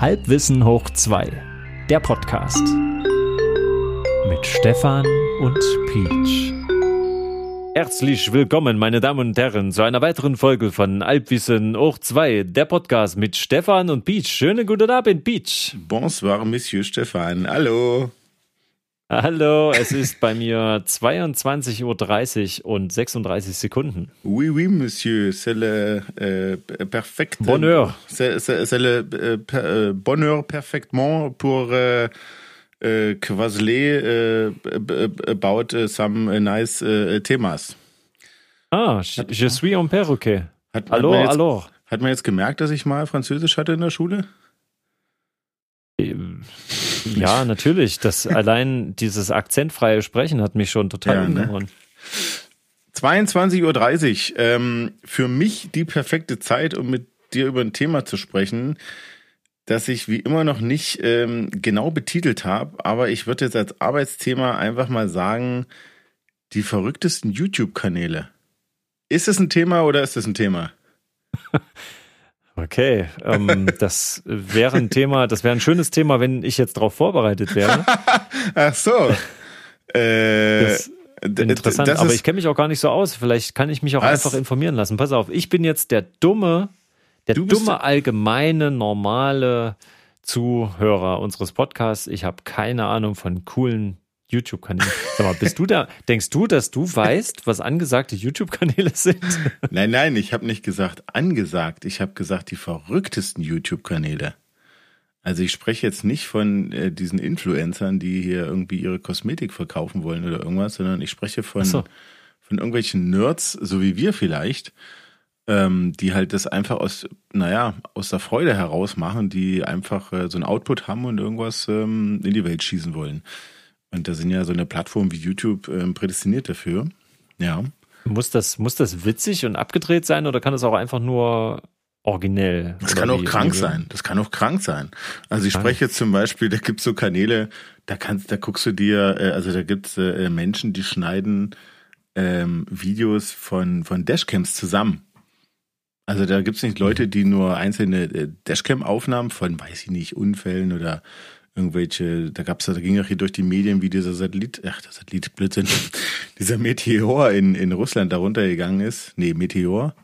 Halbwissen hoch 2, der Podcast. Mit Stefan und Peach. Herzlich willkommen, meine Damen und Herren, zu einer weiteren Folge von Halbwissen hoch 2, der Podcast mit Stefan und Peach. Schönen guten Abend, Peach. Bonsoir, Monsieur Stefan. Hallo. Hallo, es ist bei mir 22.30 Uhr und 36 Sekunden. Oui, oui, Monsieur, c'est le euh, perfect. Bonheur. C'est, le euh, euh, bonheur parfaitement pour euh, euh, quasler euh, about uh, some nice uh, themas. Ah, je, je suis un perroquet. Hat, Hallo, hat man jetzt, hallo. Hat man jetzt gemerkt, dass ich mal Französisch hatte in der Schule? Ja, natürlich. Das allein dieses akzentfreie Sprechen hat mich schon total Ja, ne? umgehauen. 22.30 Uhr. Ähm, für mich die perfekte Zeit, um mit dir über ein Thema zu sprechen, das ich wie immer noch nicht ähm, genau betitelt habe, aber ich würde jetzt als Arbeitsthema einfach mal sagen, die verrücktesten YouTube-Kanäle. Ist es ein Thema oder ist es ein Thema? Okay, ähm, das wäre ein Thema, das wäre ein schönes Thema, wenn ich jetzt darauf vorbereitet wäre. Ach so. Äh, Das Interessant, das aber ich kenne mich auch gar nicht so aus. Vielleicht kann ich mich auch Was? einfach informieren lassen. Pass auf, ich bin jetzt der dumme, der Du dumme, der- allgemeine, normale Zuhörer unseres Podcasts. Ich habe keine Ahnung von coolen YouTube-Kanälen. Sag mal, bist du da, denkst du, dass du weißt, was angesagte YouTube-Kanäle sind? Nein, nein, ich habe nicht gesagt angesagt. Ich habe gesagt die verrücktesten YouTube-Kanäle. Also ich spreche jetzt nicht von äh, diesen Influencern, die hier irgendwie ihre Kosmetik verkaufen wollen oder irgendwas, sondern ich spreche von, so. von irgendwelchen Nerds, so wie wir vielleicht, ähm, die halt das einfach aus, naja, aus der Freude heraus machen, die einfach äh, so ein Output haben und irgendwas ähm, in die Welt schießen wollen. Und da sind ja so eine Plattform wie YouTube ähm, prädestiniert dafür. Ja. Muss das, muss das witzig und abgedreht sein oder kann es auch einfach nur originell? Das kann auch krank wie- sein. Das kann auch krank sein. Also ich Krank. spreche jetzt zum Beispiel, da gibt's so Kanäle, da kannst, da guckst du dir, äh, also da gibt's äh, Menschen, die schneiden ähm, Videos von von Dashcams zusammen. Also da gibt's nicht Leute, die nur einzelne äh, Dashcam-Aufnahmen von, weiß ich nicht, Unfällen oder irgendwelche, da gab's, da ging auch hier durch die Medien, wie dieser Satellit, ach, der Satellit, Blödsinn, dieser Meteor in, in Russland darunter gegangen ist. Nee, Meteor.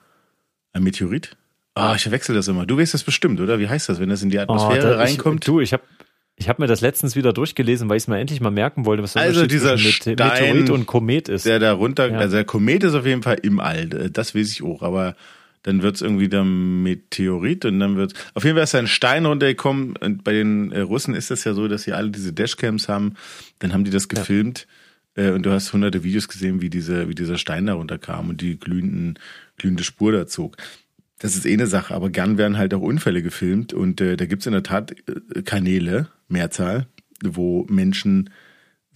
Ein Meteorit? Ah, ich verwechsel das immer. Du weißt das bestimmt, oder? Wie heißt das, wenn das in die Oh, Atmosphäre da, reinkommt? Ich, du, ich habe ich hab mir das letztens wieder durchgelesen, weil ich es mir endlich mal merken wollte, was der Also dieser Mete- Stein, Meteorit und Komet ist. der da runter, Ja. also der Komet ist auf jeden Fall im All, das weiß ich auch, aber dann wird's irgendwie der Meteorit und dann wird auf jeden Fall ist da ein Stein runtergekommen und bei den äh, Russen ist das ja so, dass sie alle diese Dashcams haben, dann haben die das gefilmt äh, und du hast hunderte Videos gesehen, wie diese, wie dieser Stein da runterkam und die glühenden, glühende Spur da zog. Das ist eh eine Sache, aber gern werden halt auch Unfälle gefilmt und äh, da gibt's in der Tat äh, Kanäle, Mehrzahl, wo Menschen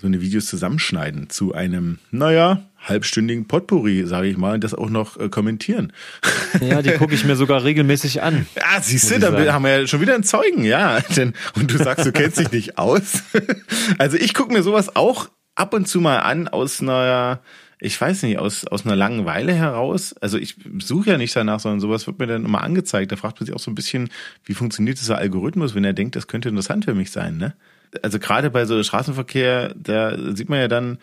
so eine Videos zusammenschneiden zu einem, naja, halbstündigen Potpourri, sage ich mal, und das auch noch äh, kommentieren. Ja, die gucke ich mir sogar regelmäßig an. Ja, siehst du, da sagen. haben wir ja schon wieder einen Zeugen, ja. Denn, und du sagst, du kennst dich nicht aus. Also ich gucke mir sowas auch ab und zu mal an aus einer, ich weiß nicht, aus, aus einer Langeweile heraus. Also ich suche ja nicht danach, sondern sowas wird mir dann immer angezeigt. Da fragt man sich auch so ein bisschen, wie funktioniert dieser Algorithmus, wenn er denkt, das könnte interessant für mich sein, ne? Also gerade bei so Straßenverkehr, da sieht man ja dann,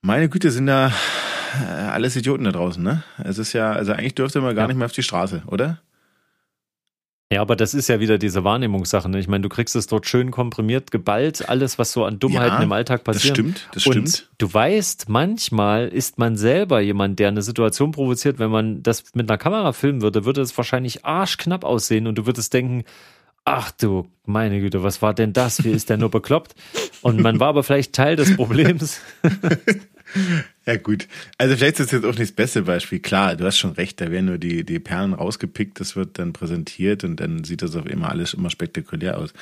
meine Güte, sind da äh, alles Idioten da draußen, ne? Es ist ja, also eigentlich dürfte man gar Ja. nicht mehr auf die Straße, oder? Ja, aber das ist ja wieder diese Wahrnehmungssache. Ne? Ich meine, du kriegst es dort schön komprimiert, geballt, alles, was so an Dummheiten Ja, im Alltag Das passiert. stimmt, das Und stimmt. du weißt, manchmal ist man selber jemand, der eine Situation provoziert. Wenn man das mit einer Kamera filmen würde, würde es wahrscheinlich arschknapp aussehen und du würdest denken, ach du, meine Güte, was war denn das? Wie ist der nur bekloppt? Und man war aber vielleicht Teil des Problems. Ja, gut. Also vielleicht ist das jetzt auch nicht das beste Beispiel. Klar, du hast schon recht, da werden nur die, die Perlen rausgepickt, das wird dann präsentiert und dann sieht das auf immer alles immer spektakulär aus.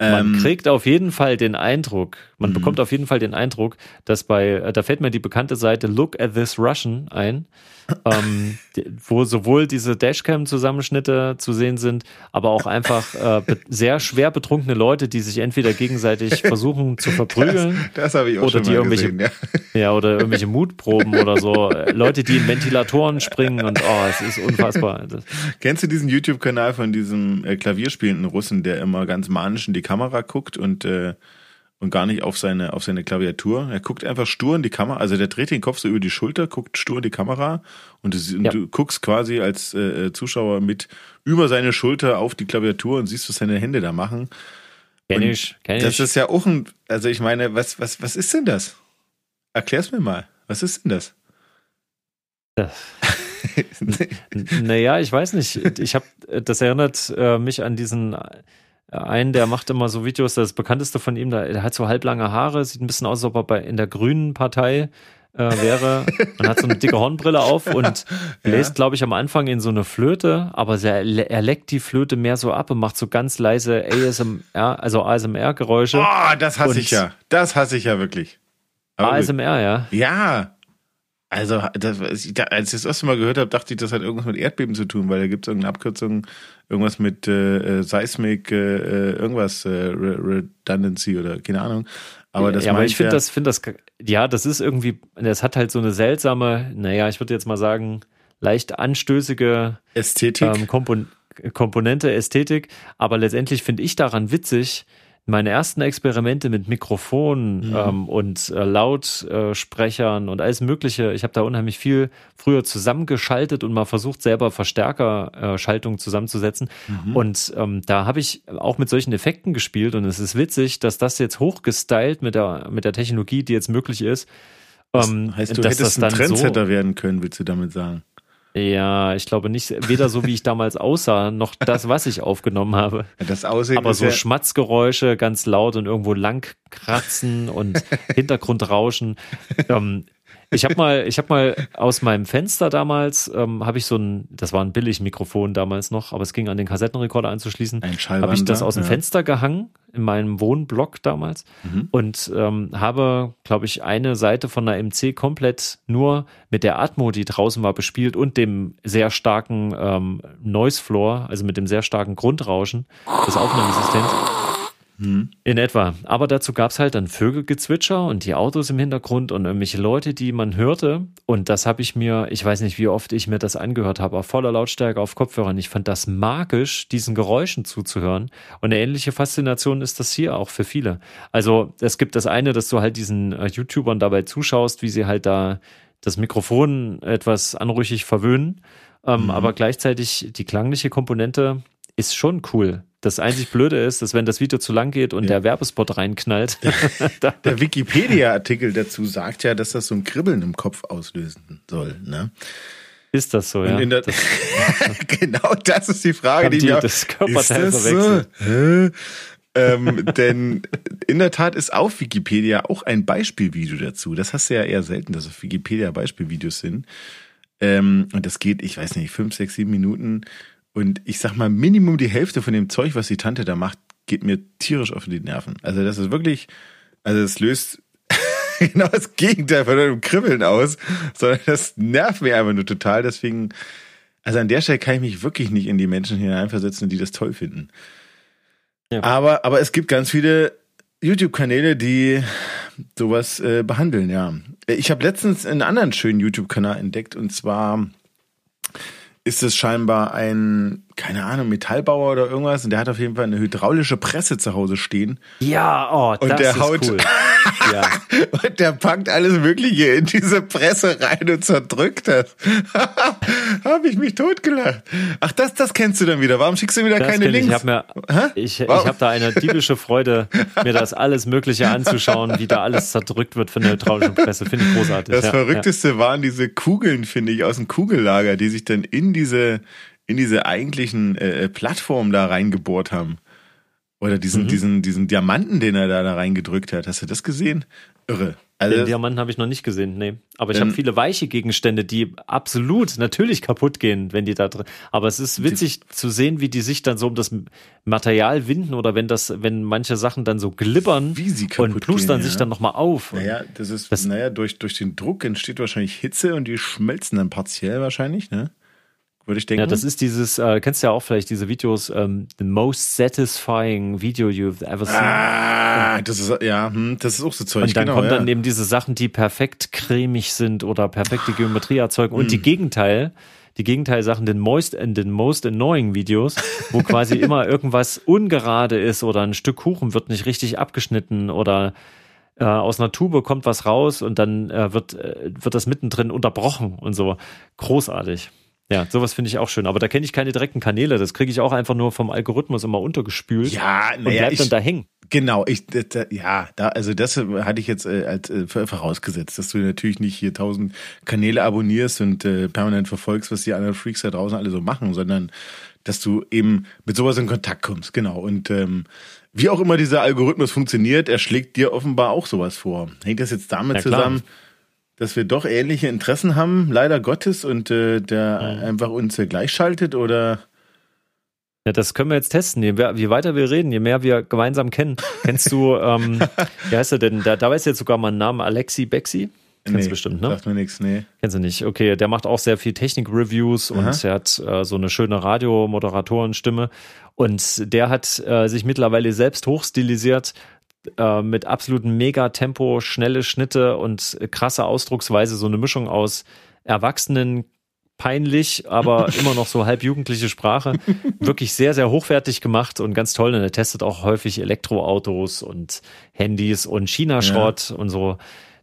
Man ähm, kriegt auf jeden Fall den Eindruck, man mhm. bekommt auf jeden Fall den Eindruck, dass bei, äh, da fällt mir die bekannte Seite Look at This Russian ein, ähm, wo sowohl diese Dashcam-Zusammenschnitte zu sehen sind, aber auch einfach äh, sehr schwer betrunkene Leute, die sich entweder gegenseitig versuchen zu verprügeln das, das oder die irgendwelche, gesehen, ja. ja. oder irgendwelche Mutproben oder so, Leute, die in Ventilatoren springen und oh, es ist unfassbar. Das Kennst du diesen YouTube-Kanal von diesem äh, Klavierspielenden Russen, der immer ganz manisch in die Kamera guckt und äh, und gar nicht auf seine, auf seine Klaviatur. Er guckt einfach stur in die Kamera, also der dreht den Kopf so über die Schulter, guckt stur in die Kamera und, du, und du guckst quasi als äh, Zuschauer mit über seine Schulter auf die Klaviatur und siehst, was seine Hände da machen. Kenn ich, kenn ich. Das ist ja auch ein, also ich meine, was, was, was ist denn das? Erklär's mir mal. Was ist denn das? naja, ich weiß nicht. Ich habe, das erinnert äh, mich an diesen einen, der macht immer so Videos, das bekannteste von ihm, der hat so halblange Haare, sieht ein bisschen aus, als ob er bei, in der grünen Partei äh, wäre. Man hat so eine dicke Hornbrille auf und bläst, ja. glaube ich, am Anfang in so eine Flöte, aber er, er leckt die Flöte mehr so ab und macht so ganz leise ASMR, also ASMR-Geräusche. Oh, das hasse ich ja. Das hasse ich ja wirklich. Aber ASMR, ja. Ja, also, das, als ich das erste Mal gehört habe, dachte ich, das hat irgendwas mit Erdbeben zu tun, weil da gibt es irgendeine Abkürzung, irgendwas mit äh, äh Seismic, äh, äh, irgendwas, äh, Redundancy oder keine Ahnung. Aber das ja, aber ich finde ja, das, finde das, ja, das ist irgendwie, das hat halt so eine seltsame, naja, ich würde jetzt mal sagen, leicht anstößige Ästhetik. Ähm, Kompon Komponente, Ästhetik. Aber letztendlich finde ich daran witzig, meine ersten Experimente mit Mikrofonen mhm. ähm, und äh, Lautsprechern und alles Mögliche, ich habe da unheimlich viel früher zusammengeschaltet und mal versucht, selber Verstärkerschaltungen äh, zusammenzusetzen. Mhm. Und ähm, da habe ich auch mit solchen Effekten gespielt und es ist witzig, dass das jetzt hochgestylt mit der, mit der Technologie, die jetzt möglich ist. Ähm, das heißt, du hättest ein Trendsetter so, werden können, willst du damit sagen? Ja, ich glaube nicht, weder so wie ich damals aussah, noch das, was ich aufgenommen habe. Das Aussehen Aber so ja Schmatzgeräusche ganz laut und irgendwo lang kratzen und Hintergrundrauschen. Ähm, ich habe mal, ich habe mal aus meinem Fenster damals, ähm, habe ich so ein, das war ein billig Mikrofon damals noch, aber es ging an den Kassettenrekorder anzuschließen. Ein Habe ich das aus dem ja. Fenster gehangen in meinem Wohnblock damals mhm. und ähm, habe, glaube ich, eine Seite von der MC komplett nur mit der Atmo, die draußen war, bespielt und dem sehr starken ähm, Noise Floor, also mit dem sehr starken Grundrauschen des Aufnahmesystems. Mhm. In etwa. Aber dazu gab es halt dann Vögelgezwitscher und die Autos im Hintergrund und irgendwelche Leute, die man hörte. Und das habe ich mir, ich weiß nicht, wie oft ich mir das angehört habe, auf voller Lautstärke auf Kopfhörern. Ich fand das magisch, diesen Geräuschen zuzuhören. Und eine ähnliche Faszination ist das hier auch für viele. Also es gibt das eine, dass du halt diesen äh, YouTubern dabei zuschaust, wie sie halt da das Mikrofon etwas anrüchig verwöhnen. Ähm, mhm. Aber gleichzeitig die klangliche Komponente ist schon cool. Das einzig Blöde ist, dass wenn das Video zu lang geht und ja. der Werbespot reinknallt. Der, der Wikipedia-Artikel dazu sagt ja, dass das so ein Kribbeln im Kopf auslösen soll. Ne? Ist das so, ja? Das, genau das ist die Frage, die, die mir das Körperteil ist das verwechselt. So? ähm, denn in der Tat ist auf Wikipedia auch ein Beispielvideo dazu. Das hast du ja eher selten, dass auf Wikipedia Beispielvideos sind. Ähm, und das geht, ich weiß nicht, fünf, sechs, sieben Minuten. Und ich sag mal, Minimum die Hälfte von dem Zeug, was die Tante da macht, geht mir tierisch auf die Nerven. Also das ist wirklich, also es löst genau das Gegenteil von einem Kribbeln aus, sondern das nervt mir einfach nur total. Deswegen, also an der Stelle kann ich mich wirklich nicht in die Menschen hineinversetzen, die das toll finden. Ja. Aber, aber es gibt ganz viele YouTube-Kanäle, die sowas äh, behandeln, ja. Ich habe letztens einen anderen schönen YouTube-Kanal entdeckt und zwar ist es scheinbar ein, keine Ahnung, Metallbauer oder irgendwas und der hat auf jeden Fall eine hydraulische Presse zu Hause stehen. Ja, oh, und das der ist haut, cool. ja. Und der packt alles Mögliche in diese Presse rein und zerdrückt das. habe ich mich totgelacht. Ach, das, das kennst du dann wieder. Warum schickst du wieder das keine Links? Ich habe mir, ich, ich habe da eine diebische Freude, mir das alles Mögliche anzuschauen, wie da alles zerdrückt wird von der hydraulischen Presse. Finde ich großartig. Das ja, Verrückteste ja. waren diese Kugeln, finde ich, aus dem Kugellager, die sich dann in diese, in diese eigentlichen äh, Plattformen da reingebohrt haben. Oder diesen, mhm. diesen, diesen Diamanten, den er da, da reingedrückt hat. Hast du das gesehen? Irre. Also den Diamanten habe ich noch nicht gesehen, nee. Aber ich habe viele weiche Gegenstände, die absolut natürlich kaputt gehen, wenn die da drin. Aber es ist witzig die, zu sehen, wie die sich dann so um das Material winden oder wenn das, wenn manche Sachen dann so glibbern wie sie kaputt und plustern gehen, sich ja. dann nochmal auf. Naja, das ist, das, naja, durch, durch den Druck entsteht wahrscheinlich Hitze und die schmelzen dann partiell wahrscheinlich, ne? Würde ich denken. Ja, das ist dieses, äh, kennst du ja auch vielleicht diese Videos, ähm, the most satisfying video you've ever seen. Ah, das ist, ja, hm, das ist auch so Zeug. Und dann genau, kommen ja. dann eben diese Sachen, die perfekt cremig sind oder perfekte Geometrie erzeugen und die Gegenteil, die Gegenteilsachen, den most, in den most annoying Videos, wo quasi immer irgendwas ungerade ist oder ein Stück Kuchen wird nicht richtig abgeschnitten oder äh, aus einer Tube kommt was raus und dann äh, wird, äh, wird das mittendrin unterbrochen und so. Großartig. Ja, sowas finde ich auch schön. Aber da kenne ich keine direkten Kanäle. Das kriege ich auch einfach nur vom Algorithmus immer untergespült. Ja, und naja, bleibt ich, dann da hängen. Genau, ich, da, ja, da, also das hatte ich jetzt äh, als äh, vorausgesetzt, dass du natürlich nicht hier tausend Kanäle abonnierst und äh, permanent verfolgst, was die anderen Freaks da draußen alle so machen, sondern dass du eben mit sowas in Kontakt kommst, genau. Und ähm, wie auch immer dieser Algorithmus funktioniert, er schlägt dir offenbar auch sowas vor. Hängt das jetzt damit Ja, klar. Dass wir doch ähnliche Interessen haben, leider Gottes, und äh, der einfach uns äh, gleichschaltet oder Ja, das können wir jetzt testen. Je, je weiter wir reden, je mehr wir gemeinsam kennen. Kennst du, ähm, wie heißt er denn? Da, da weiß jetzt sogar mal einen Namen, Alexi Bexi. Kennst du bestimmt, ne? Sagt mir nichts, nee. Kennst du nicht? Okay, der macht auch sehr viel Technik-Reviews und er hat äh, so eine schöne Radiomoderatorenstimme. Und der hat äh, sich mittlerweile selbst hochstilisiert äh, mit absolutem Megatempo, schnelle Schnitte und krasse Ausdrucksweise, so eine Mischung aus Erwachsenen, peinlich, aber immer noch so halb jugendliche Sprache. Wirklich sehr, sehr hochwertig gemacht und ganz toll. Und er testet auch häufig Elektroautos und Handys und China-Schrott und so.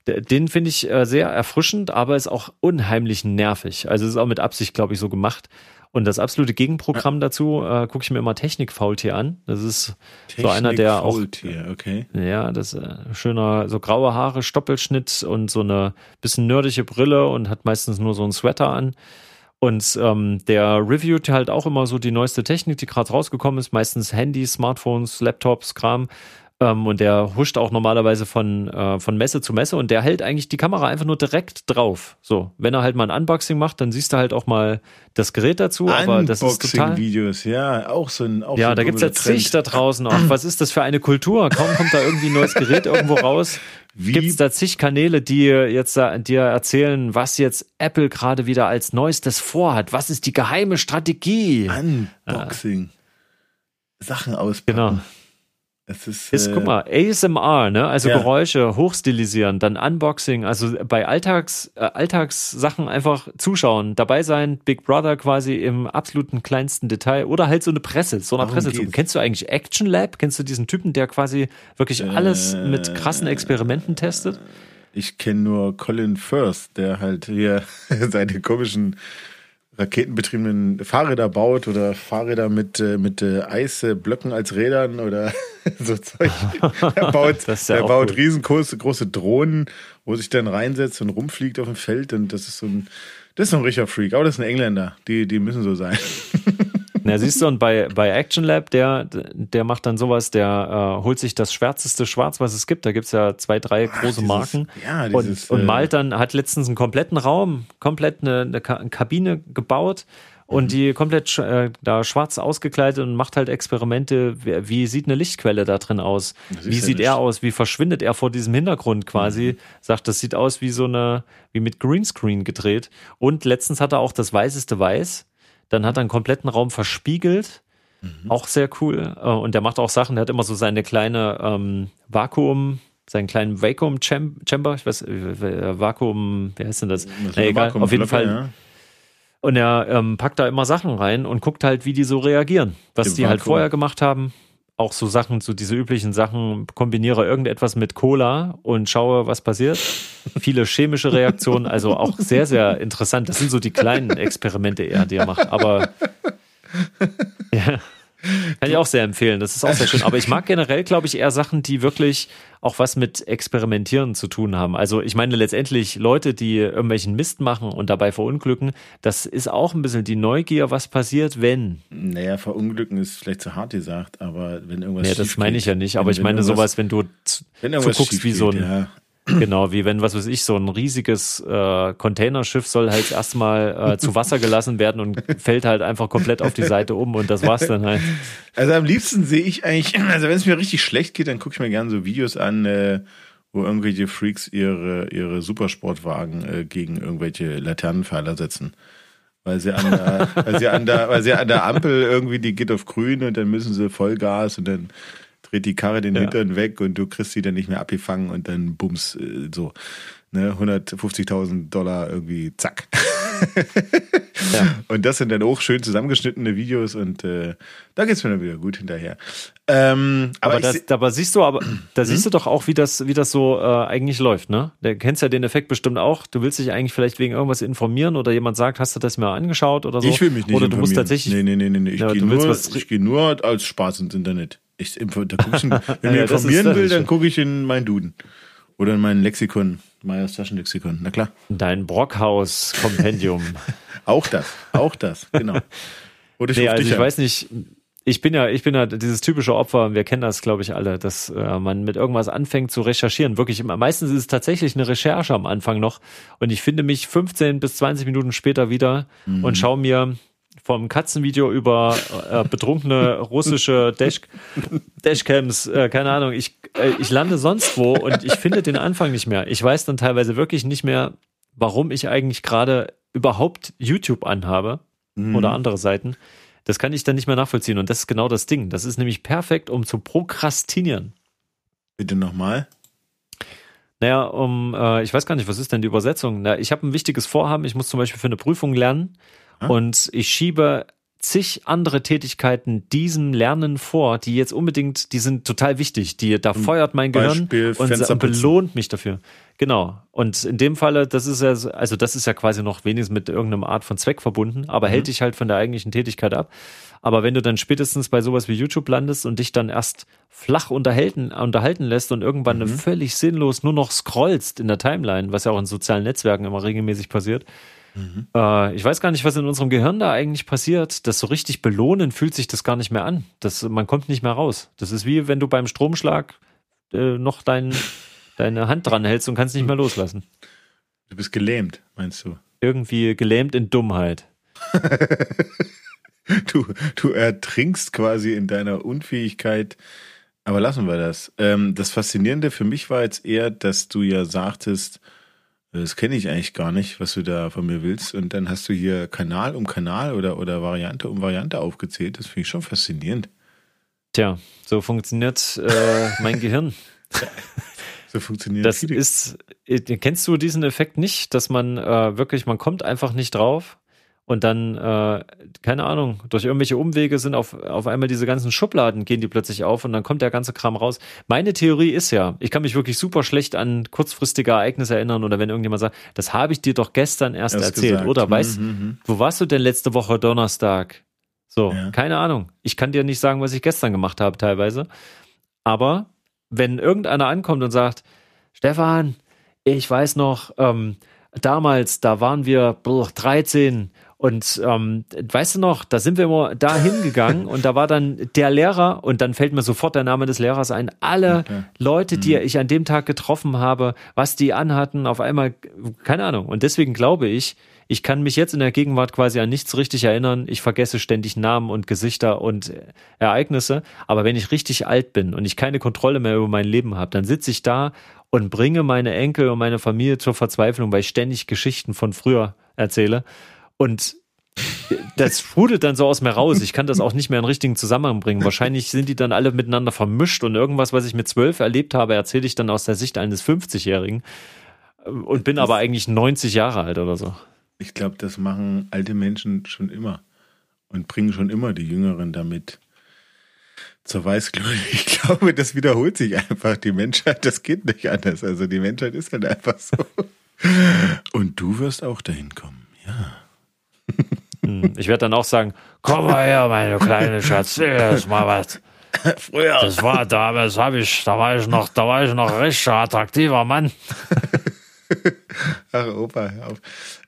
Den finde ich äh, sehr erfrischend, aber ist auch unheimlich nervig. Also ist auch mit Absicht, glaube ich, so gemacht. Und das absolute Gegenprogramm dazu äh, gucke ich mir immer Technik-Faultier an. Das ist so einer, der auch Faultier, okay. ja, das äh, schöner, so graue Haare, Stoppelschnitt und so eine bisschen nerdige Brille und hat meistens nur so einen Sweater an. Und ähm, der reviewt halt auch immer so die neueste Technik, die gerade rausgekommen ist, meistens Handys, Smartphones, Laptops, Kram. Ähm, und der huscht auch normalerweise von, äh, von Messe zu Messe und der hält eigentlich die Kamera einfach nur direkt drauf. So, wenn er halt mal ein Unboxing macht, dann siehst du halt auch mal das Gerät dazu, aber das ist total. Unboxing-Videos, ja, auch so ein auch so Ja, ein da gibt's ja zig da draußen. Ach, was ist das für eine Kultur? Kaum kommt da irgendwie ein neues Gerät irgendwo raus. Wie- Gibt's da zig Kanäle, die jetzt da- dir erzählen, was jetzt Apple gerade wieder als Neuestes vorhat? Was ist die geheime Strategie? Unboxing. Sachen auspacken. Genau. Es ist, Ist, äh, guck mal, ASMR, ne? Also Ja. Geräusche hochstilisieren, dann Unboxing, also bei Alltags, äh, Alltagssachen einfach zuschauen, dabei sein, Big Brother quasi im absoluten kleinsten Detail oder halt so eine Presse, so eine Presse zu. Kennst du eigentlich Action Lab? Kennst du diesen Typen, der quasi wirklich alles mit krassen Experimenten testet? Ich kenne nur Colin Firth, der halt hier seine komischen raketenbetriebenen Fahrräder baut oder Fahrräder mit, äh, mit äh, Eisblöcken als Rädern oder so Zeug. Er baut, ist ja er baut gut. riesengroße große Drohnen, wo sich dann reinsetzt und rumfliegt auf dem Feld und das ist so ein das ist so ein richtiger Freak, aber das sind Engländer, die, die müssen so sein. Na, siehst du, und bei, bei Action Lab, der, der macht dann sowas, der äh, holt sich das schwärzeste Schwarz, was es gibt. Da gibt's ja zwei, drei große dieses- Marken. ja, und, dieses, und äh, malt dann, hat letztens einen kompletten Raum, komplett eine, eine Ka- Kabine gebaut und Mhm. die komplett äh, da schwarz ausgekleidet und macht halt Experimente. Wie, wie sieht eine Lichtquelle da drin aus? Wie ja sieht nicht- er aus? Wie verschwindet er vor diesem Hintergrund quasi? Sagt, das sieht aus wie so eine, wie mit Greenscreen gedreht. Und letztens hat er auch das weißeste Weiß. Dann hat er einen kompletten Raum verspiegelt. Auch sehr cool. Äh, Und der macht auch Sachen, der hat immer so seine kleine ähm, Vakuum, seinen kleinen Vakuum Cham- Chamber, ich weiß, äh, äh, Vakuum, wie heißt denn das? Das Na, egal, auf jeden Fall. ja. Und er ähm, packt da immer Sachen rein und guckt halt, wie die so reagieren. Was Im die halt Vakuum. vorher gemacht haben. Auch so Sachen, so diese üblichen Sachen, kombiniere irgendetwas mit Cola und schaue, was passiert. Viele chemische Reaktionen, also auch sehr, sehr interessant. Das sind so die kleinen Experimente eher, die er macht. Aber ja, kann ich auch sehr empfehlen. Das ist auch sehr schön. Aber ich mag generell, glaube ich, eher Sachen, die wirklich auch was mit Experimentieren zu tun haben. Also ich meine letztendlich Leute, die irgendwelchen Mist machen und dabei verunglücken, das ist auch ein bisschen die Neugier, was passiert, wenn. Naja, verunglücken ist vielleicht zu hart gesagt, aber wenn irgendwas Ja, das meine ich ja nicht. Aber wenn- ich meine sowas, wenn du Wenn zuguckst, wie so ein, ja. Genau, wie wenn, was weiß ich, so ein riesiges äh, Containerschiff soll halt erstmal äh, zu Wasser gelassen werden und fällt halt einfach komplett auf die Seite um und das war's dann halt. Also am liebsten sehe ich eigentlich, also wenn es mir richtig schlecht geht, dann gucke ich mir gerne so Videos an, äh, wo irgendwelche Freaks ihre, ihre Supersportwagen äh, gegen irgendwelche Laternenpfeiler setzen. Weil sie, an der, weil, sie an der, weil sie an der Ampel irgendwie, die geht auf grün und dann müssen sie Vollgas und dann dreht die Karre den ja. Hintern weg und du kriegst sie dann nicht mehr abgefangen und dann bums, äh, so. Ne, 150.000 Dollar irgendwie, zack. ja. Und das sind dann auch schön zusammengeschnittene Videos und äh, da geht's mir dann wieder gut hinterher. Ähm, aber, aber, das, aber siehst du, aber da siehst du doch auch, wie das, wie das so äh, eigentlich läuft, ne? Du kennst ja den Effekt bestimmt auch. Du willst dich eigentlich vielleicht wegen irgendwas informieren oder jemand sagt, hast du das mal angeschaut oder so? Ich will mich nicht Oder du musst tatsächlich. Nee, nee, nee, nee. Ich ja, gehe nur, geh nur als Spaß ins Internet. Ich, da guck ich, wenn ja, informieren ist, will, dann gucke ich in meinen Duden. Oder in mein Lexikon, Meyers Taschenlexikon, na klar. Dein Brockhaus-Kompendium. auch das, auch das, genau. Oder ich nee, also ich an. weiß nicht, ich bin ja, ich bin ja dieses typische Opfer, wir kennen das, glaube ich, alle, dass äh, man mit irgendwas anfängt zu recherchieren. Wirklich. Meistens ist es tatsächlich eine Recherche am Anfang noch. Und ich finde mich 15 bis 20 Minuten später wieder mhm. und schaue mir vom Katzenvideo über äh, betrunkene russische Dash, Dashcams, äh, keine Ahnung, ich, äh, ich lande sonst wo und ich finde den Anfang nicht mehr. Ich weiß dann teilweise wirklich nicht mehr, warum ich eigentlich gerade überhaupt YouTube anhabe mhm. oder andere Seiten. Das kann ich dann nicht mehr nachvollziehen und das ist genau das Ding. Das ist nämlich perfekt, um zu prokrastinieren. Bitte nochmal. Naja, um, äh, ich weiß gar nicht, was ist denn die Übersetzung? Na, ich habe ein wichtiges Vorhaben, ich muss zum Beispiel für eine Prüfung lernen und ich schiebe zig andere Tätigkeiten diesem Lernen vor, die jetzt unbedingt, die sind total wichtig. Die, da feuert mein Gehirn und, und belohnt mich dafür. Genau. Und in dem Falle, das ist ja, also das ist ja quasi noch wenigstens mit irgendeiner Art von Zweck verbunden, aber mhm. hält dich halt von der eigentlichen Tätigkeit ab. Aber wenn du dann spätestens bei sowas wie YouTube landest und dich dann erst flach unterhalten, unterhalten lässt und irgendwann mhm. völlig sinnlos nur noch scrollst in der Timeline, was ja auch in sozialen Netzwerken immer regelmäßig passiert, Mhm. Äh, ich weiß gar nicht, was in unserem Gehirn da eigentlich passiert. Das so richtig belohnen fühlt sich das gar nicht mehr an. Das, man kommt nicht mehr raus. Das ist wie wenn du beim Stromschlag äh, noch dein, deine Hand dran hältst und kannst nicht mehr loslassen. Du bist gelähmt, meinst du? Irgendwie gelähmt in Dummheit. du, du ertrinkst quasi in deiner Unfähigkeit. Aber lassen wir das. Ähm, das Faszinierende für mich war jetzt eher, dass du ja sagtest, das kenne ich eigentlich gar nicht, was du da von mir willst. Und dann hast du hier Kanal um Kanal oder, oder Variante um Variante aufgezählt. Das finde ich schon faszinierend. Tja, so funktioniert äh, mein Gehirn. so funktioniert das viele. ist äh, kennst du diesen Effekt nicht dass man äh, wirklich man kommt einfach nicht drauf und dann, äh, keine Ahnung, durch irgendwelche Umwege sind auf, auf einmal diese ganzen Schubladen, gehen die plötzlich auf und dann kommt der ganze Kram raus. Meine Theorie ist ja, ich kann mich wirklich super schlecht an kurzfristige Ereignisse erinnern oder wenn irgendjemand sagt, das habe ich dir doch gestern erst, erst erzählt, gesagt. oder? Weißt, mhm, mhm, wo warst du denn letzte Woche Donnerstag? So, ja. keine Ahnung. Ich kann dir nicht sagen, was ich gestern gemacht habe teilweise. Aber wenn irgendeiner ankommt und sagt, Stefan, ich weiß noch, ähm, damals, da waren wir 13 und ähm, weißt du noch, da sind wir immer da hingegangen und da war dann der Lehrer und dann fällt mir sofort der Name des Lehrers ein. Alle okay. Leute, die mhm. ich an dem Tag getroffen habe, was die anhatten, auf einmal, keine Ahnung. Und deswegen glaube ich, ich kann mich jetzt in der Gegenwart quasi an nichts richtig erinnern. Ich vergesse ständig Namen und Gesichter und Ereignisse. Aber wenn ich richtig alt bin und ich keine Kontrolle mehr über mein Leben habe, dann sitze ich da und bringe meine Enkel und meine Familie zur Verzweiflung, weil ich ständig Geschichten von früher erzähle. Und das sprudelt dann so aus mir raus. Ich kann das auch nicht mehr in richtigen Zusammenhang bringen. Wahrscheinlich sind die dann alle miteinander vermischt und irgendwas, was ich mit zwölf erlebt habe, erzähle ich dann aus der Sicht eines 50-Jährigen und bin das, aber eigentlich 90 Jahre alt oder so. Ich glaube, das machen alte Menschen schon immer und bringen schon immer die Jüngeren damit zur Weißglut. Ich glaube, das wiederholt sich einfach. Die Menschheit, das geht nicht anders. Also die Menschheit ist halt einfach so. Und du wirst auch dahin kommen, ja. Hm, ich werde dann auch sagen, komm mal her, meine kleine Schatz, erst mal was. Früher. Das war damals habe ich, da war ich noch, da war ich noch richtig attraktiver Mann. Ach, Opa, hör auf.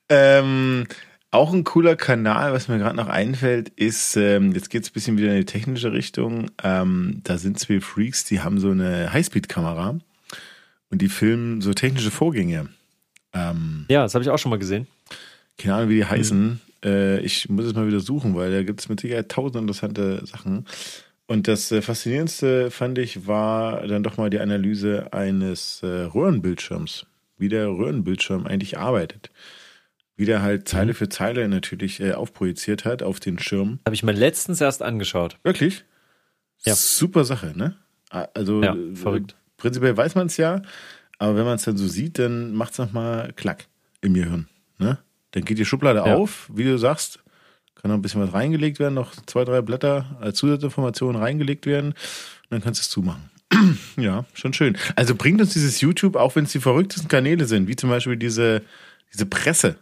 Ähm, auch ein cooler Kanal, was mir gerade noch einfällt, ist, ähm, jetzt geht es ein bisschen wieder in die technische Richtung. Ähm, da sind zwei Freaks, die haben so eine Highspeed-Kamera und die filmen so technische Vorgänge. Ähm, ja, das habe ich auch schon mal gesehen. Keine Ahnung, wie die heißen. Äh, ich muss es mal wieder suchen, weil da gibt es mit Sicherheit tausend interessante Sachen. Und das äh, Faszinierendste fand ich war dann doch mal die Analyse eines äh, Röhrenbildschirms, wie der Röhrenbildschirm eigentlich arbeitet. Wie der halt Zeile mhm. für Zeile natürlich äh, aufprojiziert hat auf den Schirm. Habe ich mir letztens erst angeschaut. Wirklich? Ja. Super Sache, ne? Also ja, verrückt. prinzipiell weiß man es ja, aber wenn man es dann so sieht, dann macht es nochmal Klack im Gehirn. Ne? Dann geht die Schublade ja. auf, wie du sagst, kann noch ein bisschen was reingelegt werden, noch zwei, drei Blätter als Zusatzinformation reingelegt werden und dann kannst du es zumachen. ja, schon schön. Also bringt uns dieses YouTube, auch wenn es die verrücktesten Kanäle sind, wie zum Beispiel diese, diese Presse,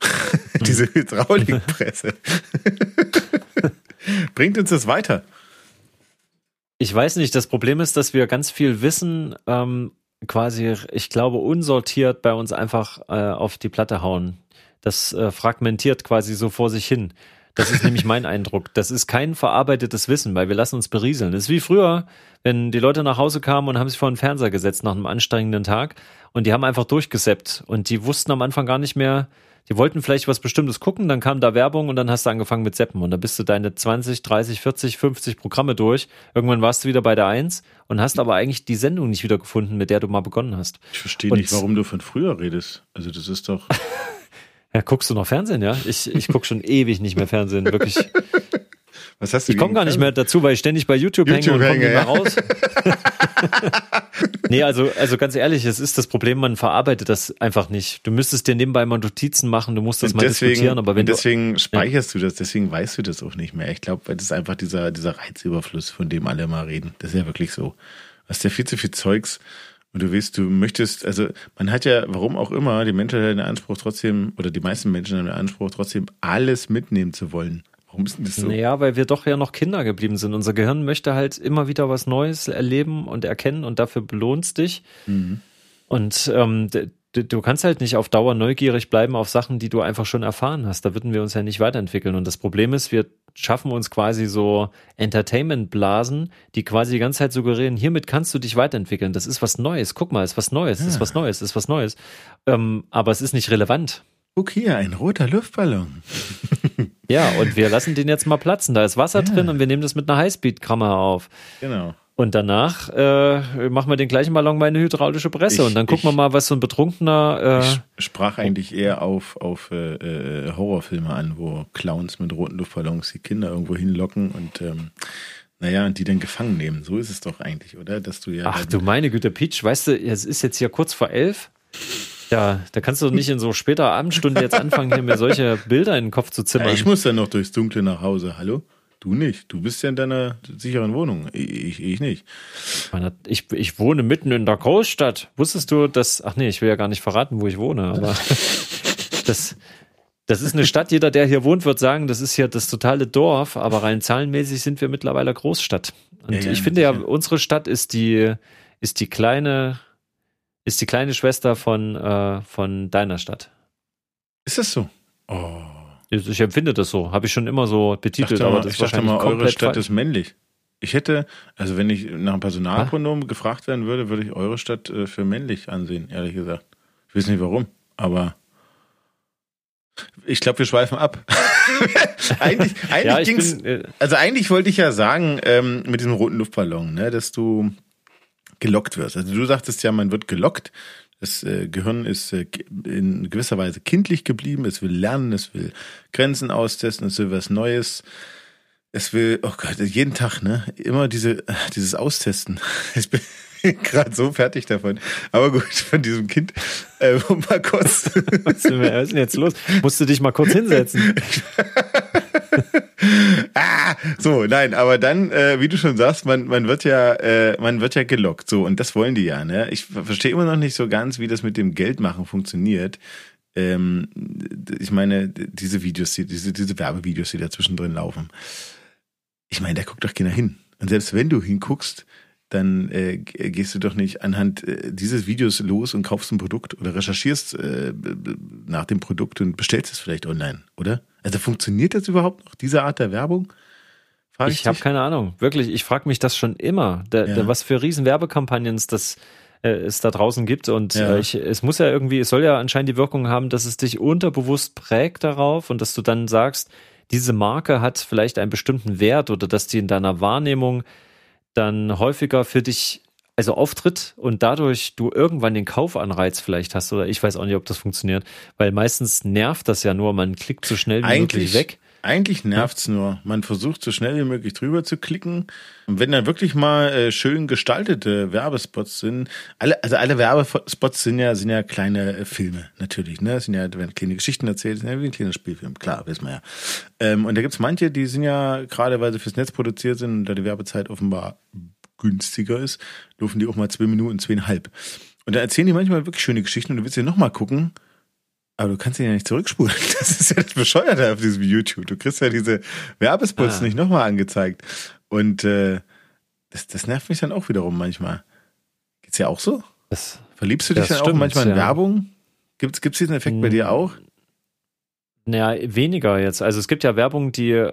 diese Hydraulikpresse, bringt uns das weiter. Ich weiß nicht, das Problem ist, dass wir ganz viel Wissen ähm, quasi, ich glaube, unsortiert bei uns einfach äh, auf die Platte hauen. Das äh, fragmentiert quasi so vor sich hin. Das ist nämlich mein Eindruck. Das ist kein verarbeitetes Wissen, weil wir lassen uns berieseln. Das ist wie früher, wenn die Leute nach Hause kamen und haben sich vor den Fernseher gesetzt nach einem anstrengenden Tag und die haben einfach durchgeseppt und die wussten am Anfang gar nicht mehr, die wollten vielleicht was Bestimmtes gucken, dann kam da Werbung und dann hast du angefangen mit Seppen und dann bist du deine 20, 30, 40, 50 Programme durch. Irgendwann warst du wieder bei der Eins und hast aber eigentlich die Sendung nicht wiedergefunden, mit der du mal begonnen hast. Ich verstehe nicht, warum du von früher redest. Also das ist doch... Ja, guckst du noch Fernsehen, ja? Ich, ich gucke schon ewig nicht mehr Fernsehen, wirklich. Was hast du ich komme gar nicht mehr dazu, weil ich ständig bei YouTube, YouTube hänge und komme nicht mehr raus. nee, also, also ganz ehrlich, es ist das Problem, man verarbeitet das einfach nicht. Du müsstest dir nebenbei mal Notizen machen, du musst das und mal deswegen, diskutieren, aber wenn deswegen du, speicherst ja. du das, deswegen weißt du das auch nicht mehr. Ich glaube, das ist einfach dieser, dieser Reizüberfluss, von dem alle mal reden. Das ist ja wirklich so. Du hast ja viel zu viel Zeugs und du weißt, du möchtest, also man hat ja, warum auch immer, die Menschen haben den Anspruch trotzdem, oder die meisten Menschen haben den Anspruch trotzdem, alles mitnehmen zu wollen. Warum ist denn das so? Naja, weil wir doch ja noch Kinder geblieben sind. Unser Gehirn möchte halt immer wieder was Neues erleben und erkennen und dafür belohnst dich. Mhm. Und ähm, du kannst halt nicht auf Dauer neugierig bleiben auf Sachen, die du einfach schon erfahren hast. Da würden wir uns ja nicht weiterentwickeln. Und das Problem ist, wir schaffen uns quasi so Entertainment-Blasen, die quasi die ganze Zeit suggerieren, hiermit kannst du dich weiterentwickeln. Das ist was Neues. Guck mal, ist was Neues, ja. ist was Neues, ist was Neues. Ähm, aber es ist nicht relevant. Guck hier, ein roter Luftballon. ja, und wir lassen den jetzt mal platzen. Da ist Wasser ja. drin und wir nehmen das mit einer Highspeed-Kamera auf. Genau. Und danach äh, machen wir den gleichen Ballon bei eine hydraulische Presse ich, und dann gucken ich, wir mal, was so ein betrunkener. Äh, ich sprach eigentlich eher auf, auf äh, äh, Horrorfilme an, wo Clowns mit roten Luftballons die Kinder irgendwo hinlocken und ähm, naja, und die dann gefangen nehmen. So ist es doch eigentlich, oder? Dass du ja. Ach du meine Güte, Peach, weißt du, es ist jetzt hier kurz vor elf. Ja, da kannst du nicht in so später Abendstunde jetzt anfangen, hier mir solche Bilder in den Kopf zu zimmern. Ja, ich muss dann noch durchs Dunkle nach Hause. Hallo? Du nicht. Du bist ja in deiner sicheren Wohnung. Ich, ich nicht. Ich, ich wohne mitten in der Großstadt. Wusstest du, dass. Ach nee, ich will ja gar nicht verraten, wo ich wohne, aber das, das ist eine Stadt. Jeder, der hier wohnt, wird sagen, das ist hier das totale Dorf, aber rein zahlenmäßig sind wir mittlerweile Großstadt. Und ja, ja, ich finde ja, unsere Stadt ist die, ist die kleine, ist die kleine Schwester von, äh, von deiner Stadt. Ist das so? Oh. Ich empfinde das so, habe ich schon immer so betitelt, aber das ich dachte mal, eure Stadt falsch. ist männlich. Ich hätte, also wenn ich nach einem Personalpronomen gefragt werden würde, würde ich eure Stadt äh, für männlich ansehen, ehrlich gesagt. Ich weiß nicht warum, aber ich glaube, wir schweifen ab. eigentlich eigentlich ja, ging's, bin, äh, also eigentlich wollte ich ja sagen, ähm, mit diesem roten Luftballon, ne, dass du gelockt wirst. Also du sagtest ja, man wird gelockt. Das äh, Gehirn ist äh, in gewisser Weise kindlich geblieben. Es will lernen, es will Grenzen austesten, es will was Neues. Es will, oh Gott, jeden Tag, ne? Immer diese, dieses Austesten. Ich bin gerade so fertig davon. Aber gut, von diesem Kind. Äh, mal kurz. Was ist denn jetzt los? Musst du dich mal kurz hinsetzen. Ah, so, nein, aber dann, äh, wie du schon sagst, man, man wird ja, äh, man wird ja gelockt. So, und das wollen die ja, ne? Ich verstehe immer noch nicht so ganz, wie das mit dem Geldmachen funktioniert. Ähm, ich meine, diese Videos, diese, diese Werbevideos, die da zwischendrin laufen. Ich meine, da guckt doch keiner hin. Und selbst wenn du hinguckst, dann äh, gehst du doch nicht anhand äh, dieses Videos los und kaufst ein Produkt oder recherchierst äh, nach dem Produkt und bestellst es vielleicht online, oder? Also funktioniert das überhaupt noch, diese Art der Werbung? Frag ich ich habe keine Ahnung. Wirklich, ich frage mich das schon immer. Der, ja. der, was für riesen Werbekampagnen das äh, es da draußen gibt. Und Ja. äh, ich, es muss ja irgendwie, es soll ja anscheinend die Wirkung haben, dass es dich unterbewusst prägt darauf und dass du dann sagst, diese Marke hat vielleicht einen bestimmten Wert oder dass die in deiner Wahrnehmung dann häufiger für dich also auftritt und dadurch du irgendwann den Kaufanreiz vielleicht hast oder ich weiß auch nicht, ob das funktioniert, weil meistens nervt das ja nur, man klickt so schnell wie möglich Eigentlich, weg. eigentlich nervt's nur. Man versucht so schnell wie möglich drüber zu klicken. Und wenn dann wirklich mal äh, schön gestaltete Werbespots sind, alle, also alle Werbespots sind ja, sind ja kleine äh, Filme, natürlich, ne? Sind ja, da werden kleine Geschichten erzählt, sind ja wie ein kleiner Spielfilm, klar, wissen wir ja. Ähm, und da gibt's manche, die sind ja, gerade weil sie fürs Netz produziert sind und da die Werbezeit offenbar günstiger ist, laufen die auch mal zwei Minuten, zweieinhalb. Und da erzählen die manchmal wirklich schöne Geschichten und du willst dir nochmal gucken, aber du kannst ihn ja nicht zurückspulen. Das ist ja das Bescheuerte auf diesem YouTube. Du kriegst ja diese Werbespots Ah. nicht nochmal angezeigt. Und äh, das, das nervt mich dann auch wiederum manchmal. Geht's ja auch so? Das, Verliebst du dich dann auch stimmt, manchmal in ja. Werbung? Gibt's, gibt's diesen Effekt bei Hm. dir auch? Naja, weniger jetzt. Also es gibt ja Werbung, die,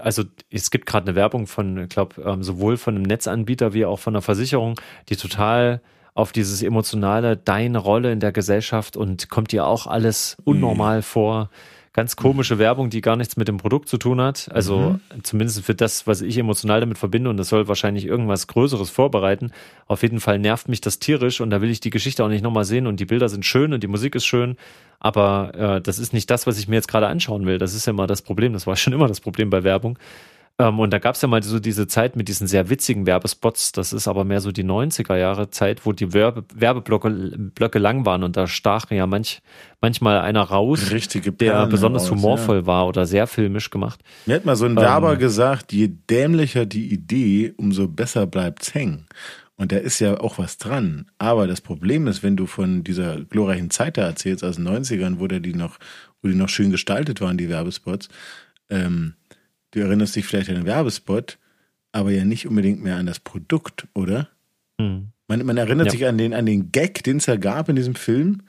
also es gibt gerade eine Werbung von, ich glaube, ähm, sowohl von einem Netzanbieter wie auch von einer Versicherung, die total auf dieses emotionale, deine Rolle in der Gesellschaft und kommt dir auch alles unnormal vor. Ganz komische Werbung, die gar nichts mit dem Produkt zu tun hat. Also zumindest für das, was ich emotional damit verbinde und das soll wahrscheinlich irgendwas Größeres vorbereiten. Auf jeden Fall nervt mich das tierisch und da will ich die Geschichte auch nicht nochmal sehen und die Bilder sind schön und die Musik ist schön, aber äh, das ist nicht das, was ich mir jetzt gerade anschauen will. Das ist ja mal das Problem. Das war schon immer das Problem bei Werbung. Ähm, und da gab es ja mal so diese Zeit mit diesen sehr witzigen Werbespots. Das ist aber mehr so die 90er Jahre Zeit, wo die Werbe Werbeblöcke Blöcke lang waren und da stach ja manch, manchmal einer raus, Richtige der besonders raus, humorvoll war oder sehr filmisch gemacht. Mir hat mal so ein Ähm. Werber gesagt, je dämlicher die Idee, umso besser bleibt's hängen. Und da ist ja auch was dran. Aber das Problem ist, wenn du von dieser glorreichen Zeit da erzählst, aus den 90ern, wo die noch, wo die noch schön gestaltet waren, die Werbespots, ähm, du erinnerst dich vielleicht an den Werbespot, aber ja nicht unbedingt mehr an das Produkt, oder? Hm. Man, man erinnert Ja. sich an den, an den Gag, den es ja gab in diesem Film,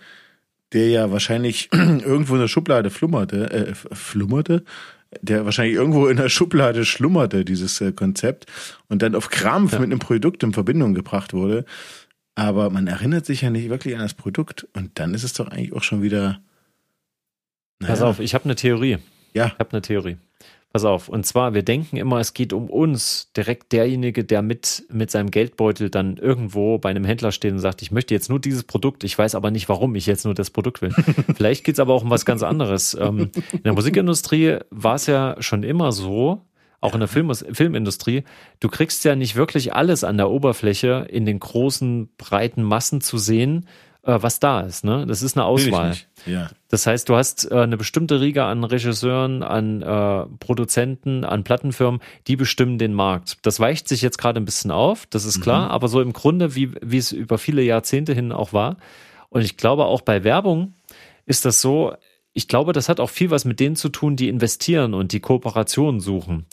der ja wahrscheinlich irgendwo in der Schublade flummerte, äh, flummerte, der wahrscheinlich irgendwo in der Schublade schlummerte, dieses äh, Konzept, und dann auf Krampf mit einem Produkt in Verbindung gebracht wurde. Aber man erinnert sich ja nicht wirklich an das Produkt und dann ist es doch eigentlich auch schon wieder. Pass naja, auf, ich habe eine Theorie. Ja, Ich habe eine Theorie. Pass auf. Und zwar, wir denken immer, es geht um uns. Direkt derjenige, der mit, mit seinem Geldbeutel dann irgendwo bei einem Händler steht und sagt, ich möchte jetzt nur dieses Produkt. Ich weiß aber nicht, warum ich jetzt nur das Produkt will. Vielleicht geht's aber auch um was ganz anderes. Ähm, in der Musikindustrie war es ja schon immer so, auch in der Film Filmindustrie, du kriegst ja nicht wirklich alles an der Oberfläche in den großen, breiten Massen zu sehen, äh, was da ist. Ne? Das ist eine Auswahl. Ja. Das heißt, du hast äh, eine bestimmte Riege an Regisseuren, an äh, Produzenten, an Plattenfirmen, die bestimmen den Markt. Das weicht sich jetzt gerade ein bisschen auf, das ist klar, aber so im Grunde, wie, wie es über viele Jahrzehnte hin auch war. Und ich glaube, auch bei Werbung ist das so, ich glaube, das hat auch viel was mit denen zu tun, die investieren und die Kooperationen suchen.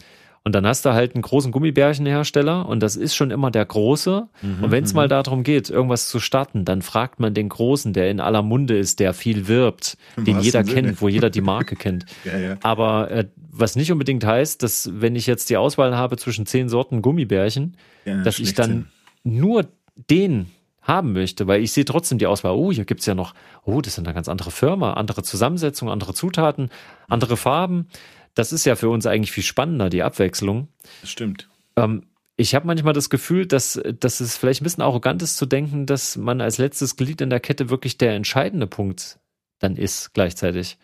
Und dann hast du halt einen großen Gummibärchenhersteller und das ist schon immer der Große. und wenn es mal darum geht, irgendwas zu starten, dann fragt man den Großen, der in aller Munde ist, der viel wirbt, Im den jeder Sinne. kennt, wo jeder die Marke kennt. Ja, ja. Aber äh, was nicht unbedingt heißt, dass wenn ich jetzt die Auswahl habe zwischen zehn Sorten Gummibärchen, Ja, dass ich dann sind. nur den haben möchte, weil ich sehe trotzdem die Auswahl, oh, hier gibt's ja noch, oh, das ist eine ganz andere Firma, andere Zusammensetzung, andere Zutaten, andere Farben. Das ist ja für uns eigentlich viel spannender, die Abwechslung. Das stimmt. Ähm, ich habe manchmal das Gefühl, dass, dass es vielleicht ein bisschen arrogant ist zu denken, dass man als letztes Glied in der Kette wirklich der entscheidende Punkt dann ist gleichzeitig.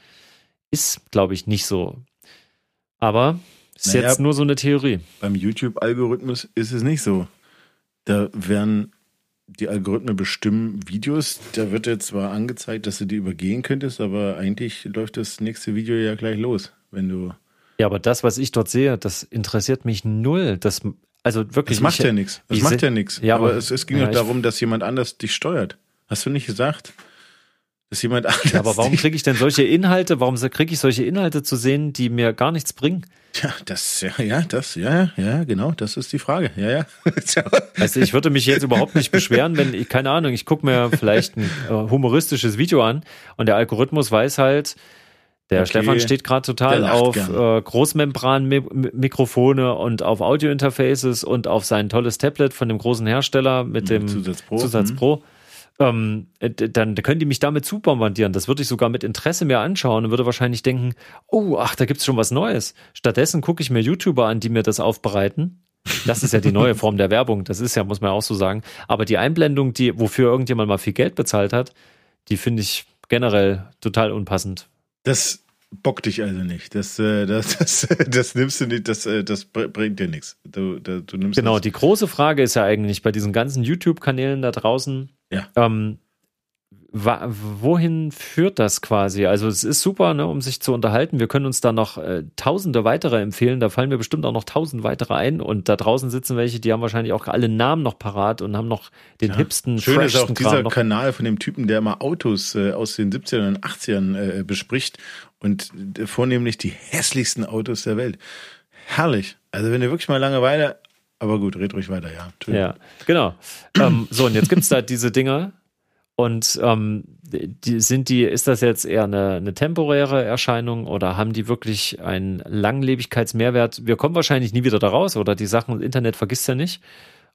Ist, glaube ich, nicht so. Aber ist Naja. jetzt nur so eine Theorie. Beim YouTube-Algorithmus ist es nicht so. Da werden die Algorithmen bestimmen Videos. Da wird jetzt zwar angezeigt, dass du die übergehen könntest, aber eigentlich läuft das nächste Video ja gleich los, wenn du. Ja, aber das, was ich dort sehe, das interessiert mich null. Das, also wirklich. Das macht ich, ja nichts. Das macht ja nichts. Ja, aber aber- es, es ging ja, doch darum, dass jemand anders dich steuert. Hast du nicht gesagt? Dass jemand anders. Ja, aber warum kriege ich denn solche Inhalte? Warum kriege ich solche Inhalte zu sehen, die mir gar nichts bringen? Ja, das, ja, ja, das, ja, ja, genau, das ist die Frage. Ja, ja. Also ich würde mich jetzt überhaupt nicht beschweren, wenn ich, keine Ahnung, ich gucke mir vielleicht ein äh, humoristisches Video an und der Algorithmus weiß halt, der Okay, Stefan steht gerade total auf äh, Großmembran-Mikrofone und auf Audio-Interfaces und auf sein tolles Tablet von dem großen Hersteller mit dem Zusatz Pro, Zusatz mhm. Pro. ähm, dann können die mich damit zubombardieren. Das würde ich sogar mit Interesse mir anschauen und würde wahrscheinlich denken, oh, ach, da gibt's schon was Neues. Stattdessen gucke ich mir YouTuber an, die mir das aufbereiten. Das ist ja die neue Form der Werbung. Das ist ja, muss man auch so sagen. Aber die Einblendung, die, wofür irgendjemand mal viel Geld bezahlt hat, die finde ich generell total unpassend. Das bockt dich also nicht. Das, äh, das, das, das nimmst du nicht, das, äh, das bringt dir nichts. Du, du nimmst genau, das. die große Frage ist ja eigentlich bei diesen ganzen YouTube-Kanälen da draußen, ja. ähm, wohin führt das quasi? Also es ist super, ne, um sich zu unterhalten. Wir können uns da noch äh, tausende weitere empfehlen. Da fallen mir bestimmt auch noch tausend weitere ein. Und da draußen sitzen welche, die haben wahrscheinlich auch alle Namen noch parat und haben noch den ja. hipsten, Schön ist auch dieser noch. Kanal von dem Typen, der mal Autos äh, aus den 70ern und 80ern äh, bespricht und äh, vornehmlich die hässlichsten Autos der Welt. Herrlich. Also wenn ihr wirklich mal Langeweile aber gut, red ruhig weiter, ja. Ja, genau. ähm, so, und jetzt gibt's da diese Dinger, und ähm, die, sind die, ist das jetzt eher eine, eine temporäre Erscheinung oder haben die wirklich einen Langlebigkeitsmehrwert? Wir kommen wahrscheinlich nie wieder da raus oder die Sachen, Internet vergisst ja nicht.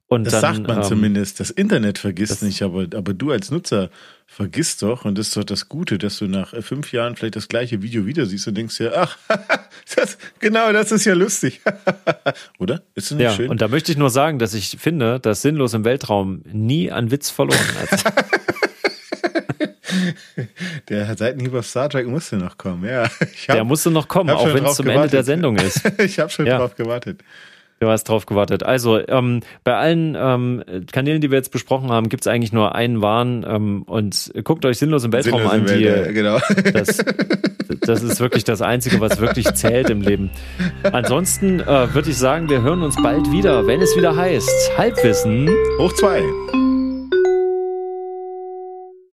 Und das dann, sagt man ähm, zumindest. Das Internet vergisst nicht, aber, aber du als Nutzer vergisst doch, und das ist doch das Gute, dass du nach fünf Jahren vielleicht das gleiche Video wieder siehst und denkst dir, ach, das, genau, das ist ja lustig. Oder? Ist das nicht ja, schön? Und da möchte ich nur sagen, dass ich finde, dass Sinnlos im Weltraum nie an Witz verloren hat. Der Seitenhieb auf Star Trek musste noch kommen, ja. Hab, der musste noch kommen, auch wenn es zum gewartet. Ende der Sendung ist. ich habe schon ja. drauf gewartet. Du hast drauf gewartet. Also ähm, bei allen ähm, Kanälen, die wir jetzt besprochen haben, gibt es eigentlich nur einen Wahn ähm, und guckt euch sinnlos im Weltraum sinnlos an. Die, Welt, ja, genau. das, das ist wirklich das Einzige, was wirklich zählt im Leben. Ansonsten äh, würde ich sagen, wir hören uns bald wieder, wenn es wieder heißt Halbwissen hoch zwei.